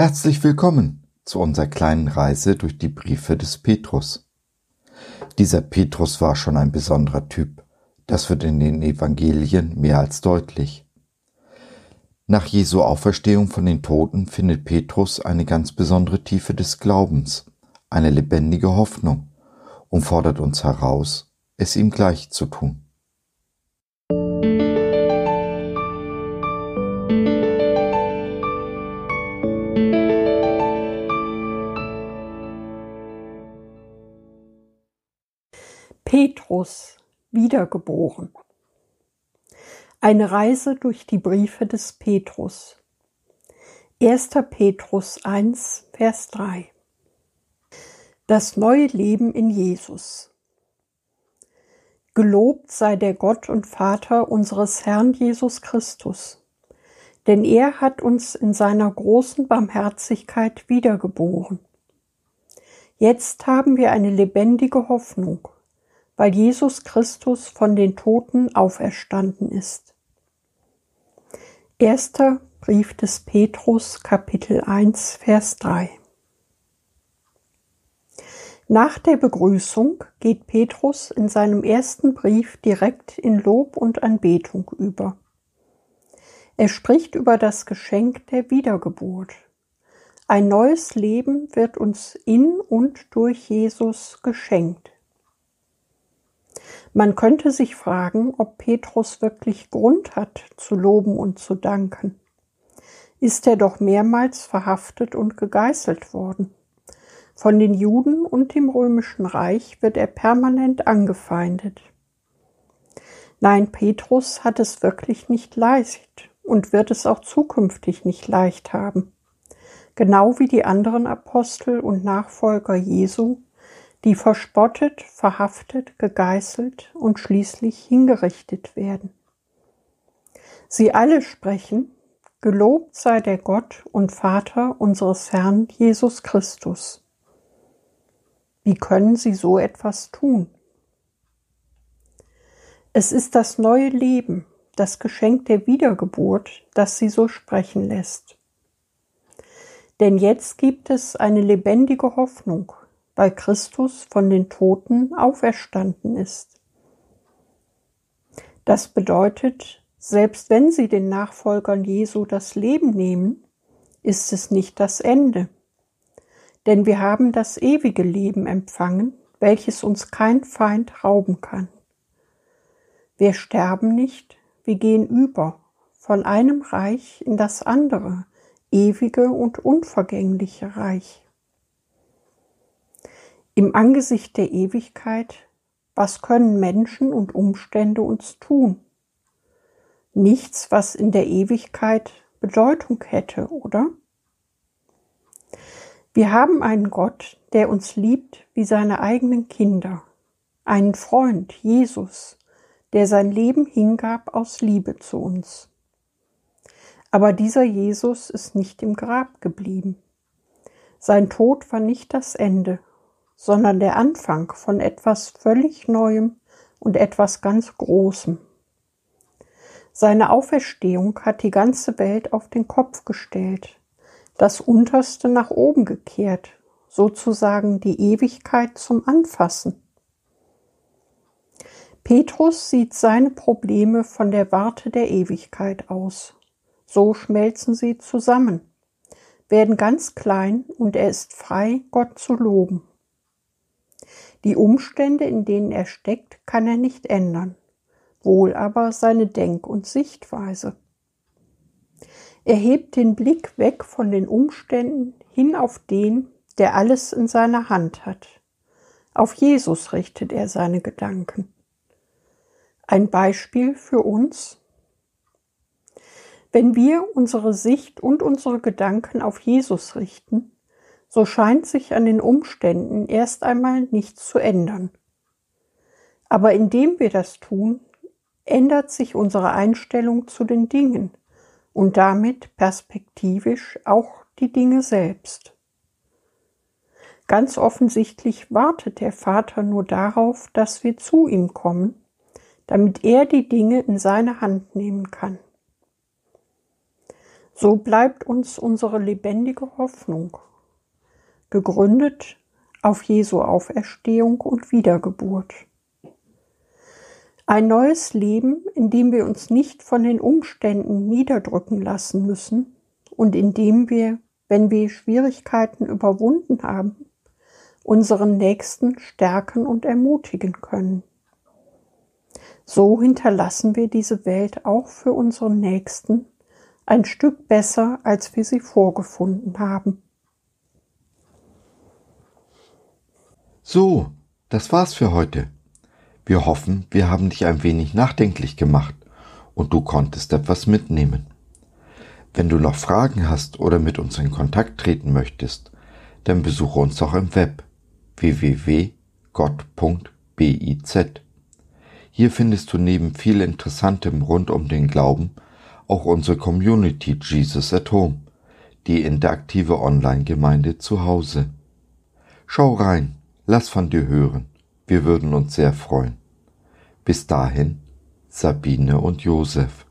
Herzlich willkommen zu unserer kleinen Reise durch die Briefe des Petrus. Dieser Petrus war schon ein besonderer Typ. Das wird in den Evangelien mehr als deutlich. Nach Jesu Auferstehung von den Toten findet Petrus eine ganz besondere Tiefe des Glaubens, eine lebendige Hoffnung und fordert uns heraus, es ihm gleich zu tun. Petrus wiedergeboren. Eine Reise durch die Briefe des Petrus. 1. Petrus 1, Vers 3. Das neue Leben in Jesus. Gelobt sei der Gott und Vater unseres Herrn Jesus Christus, denn er hat uns in seiner großen Barmherzigkeit wiedergeboren. Jetzt haben wir eine lebendige Hoffnung weil Jesus Christus von den Toten auferstanden ist. Erster Brief des Petrus Kapitel 1 Vers 3 Nach der Begrüßung geht Petrus in seinem ersten Brief direkt in Lob und Anbetung über. Er spricht über das Geschenk der Wiedergeburt. Ein neues Leben wird uns in und durch Jesus geschenkt. Man könnte sich fragen, ob Petrus wirklich Grund hat, zu loben und zu danken. Ist er doch mehrmals verhaftet und gegeißelt worden. Von den Juden und dem römischen Reich wird er permanent angefeindet. Nein, Petrus hat es wirklich nicht leicht und wird es auch zukünftig nicht leicht haben. Genau wie die anderen Apostel und Nachfolger Jesu die verspottet, verhaftet, gegeißelt und schließlich hingerichtet werden. Sie alle sprechen, Gelobt sei der Gott und Vater unseres Herrn Jesus Christus. Wie können sie so etwas tun? Es ist das neue Leben, das Geschenk der Wiedergeburt, das sie so sprechen lässt. Denn jetzt gibt es eine lebendige Hoffnung, weil Christus von den Toten auferstanden ist. Das bedeutet, selbst wenn sie den Nachfolgern Jesu das Leben nehmen, ist es nicht das Ende. Denn wir haben das ewige Leben empfangen, welches uns kein Feind rauben kann. Wir sterben nicht, wir gehen über von einem Reich in das andere, ewige und unvergängliche Reich im Angesicht der Ewigkeit, was können Menschen und Umstände uns tun? Nichts, was in der Ewigkeit Bedeutung hätte, oder? Wir haben einen Gott, der uns liebt wie seine eigenen Kinder, einen Freund, Jesus, der sein Leben hingab aus Liebe zu uns. Aber dieser Jesus ist nicht im Grab geblieben. Sein Tod war nicht das Ende, sondern der Anfang von etwas völlig Neuem und etwas ganz Großem. Seine Auferstehung hat die ganze Welt auf den Kopf gestellt, das Unterste nach oben gekehrt, sozusagen die Ewigkeit zum Anfassen. Petrus sieht seine Probleme von der Warte der Ewigkeit aus. So schmelzen sie zusammen, werden ganz klein und er ist frei, Gott zu loben. Die Umstände, in denen er steckt, kann er nicht ändern, wohl aber seine Denk- und Sichtweise. Er hebt den Blick weg von den Umständen hin auf den, der alles in seiner Hand hat. Auf Jesus richtet er seine Gedanken. Ein Beispiel für uns? Wenn wir unsere Sicht und unsere Gedanken auf Jesus richten, so scheint sich an den Umständen erst einmal nichts zu ändern. Aber indem wir das tun, ändert sich unsere Einstellung zu den Dingen und damit perspektivisch auch die Dinge selbst. Ganz offensichtlich wartet der Vater nur darauf, dass wir zu ihm kommen, damit er die Dinge in seine Hand nehmen kann. So bleibt uns unsere lebendige Hoffnung, gegründet auf Jesu Auferstehung und Wiedergeburt. Ein neues Leben, in dem wir uns nicht von den Umständen niederdrücken lassen müssen und in dem wir, wenn wir Schwierigkeiten überwunden haben, unseren Nächsten stärken und ermutigen können. So hinterlassen wir diese Welt auch für unseren Nächsten ein Stück besser, als wir sie vorgefunden haben. So, das war's für heute. Wir hoffen, wir haben dich ein wenig nachdenklich gemacht und du konntest etwas mitnehmen. Wenn du noch Fragen hast oder mit uns in Kontakt treten möchtest, dann besuche uns doch im Web www.gott.biz. Hier findest du neben viel Interessantem rund um den Glauben auch unsere Community Jesus at Home, die interaktive Online-Gemeinde zu Hause. Schau rein, lass von dir hören, wir würden uns sehr freuen. Bis dahin, Sabine und Josef.